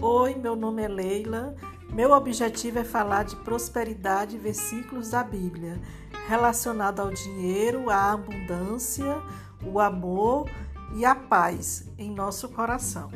Oi, meu nome é Leila. Meu objetivo é falar de prosperidade e versículos da Bíblia relacionado ao dinheiro, à abundância, o amor e a paz em nosso coração.